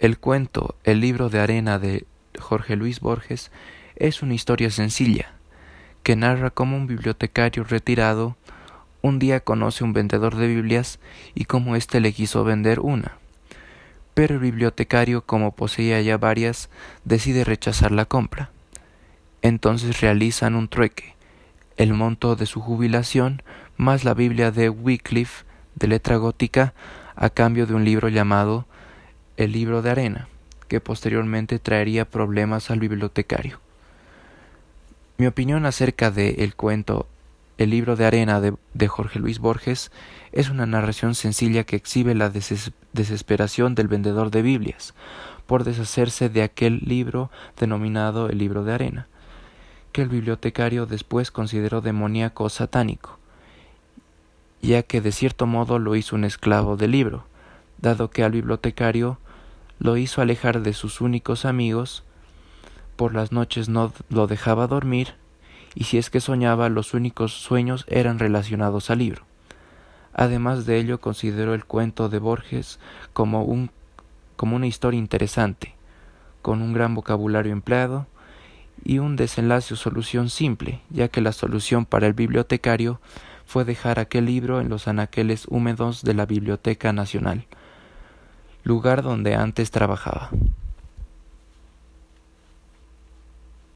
El cuento El libro de arena de Jorge Luis Borges es una historia sencilla, que narra cómo un bibliotecario retirado un día conoce un vendedor de Biblias y cómo éste le quiso vender una. Pero el bibliotecario, como poseía ya varias, decide rechazar la compra. Entonces realizan un trueque, el monto de su jubilación más la Biblia de Wycliffe de letra gótica a cambio de un libro llamado el libro de arena, que posteriormente traería problemas al bibliotecario. Mi opinión acerca de el cuento El libro de arena de, Jorge Luis Borges es una narración sencilla que exhibe la desesperación del vendedor de Biblias por deshacerse de aquel libro denominado el libro de arena, que el bibliotecario después consideró demoníaco o satánico, ya que de cierto modo lo hizo un esclavo del libro, dado que al bibliotecario lo hizo alejar de sus únicos amigos, por las noches no lo dejaba dormir, y si es que soñaba los únicos sueños eran relacionados al libro. Además de ello consideró el cuento de Borges como, un, como una historia interesante, con un gran vocabulario empleado y un desenlace o solución simple, ya que la solución para el bibliotecario fue dejar aquel libro en los anaqueles húmedos de la Biblioteca Nacional lugar donde antes trabajaba.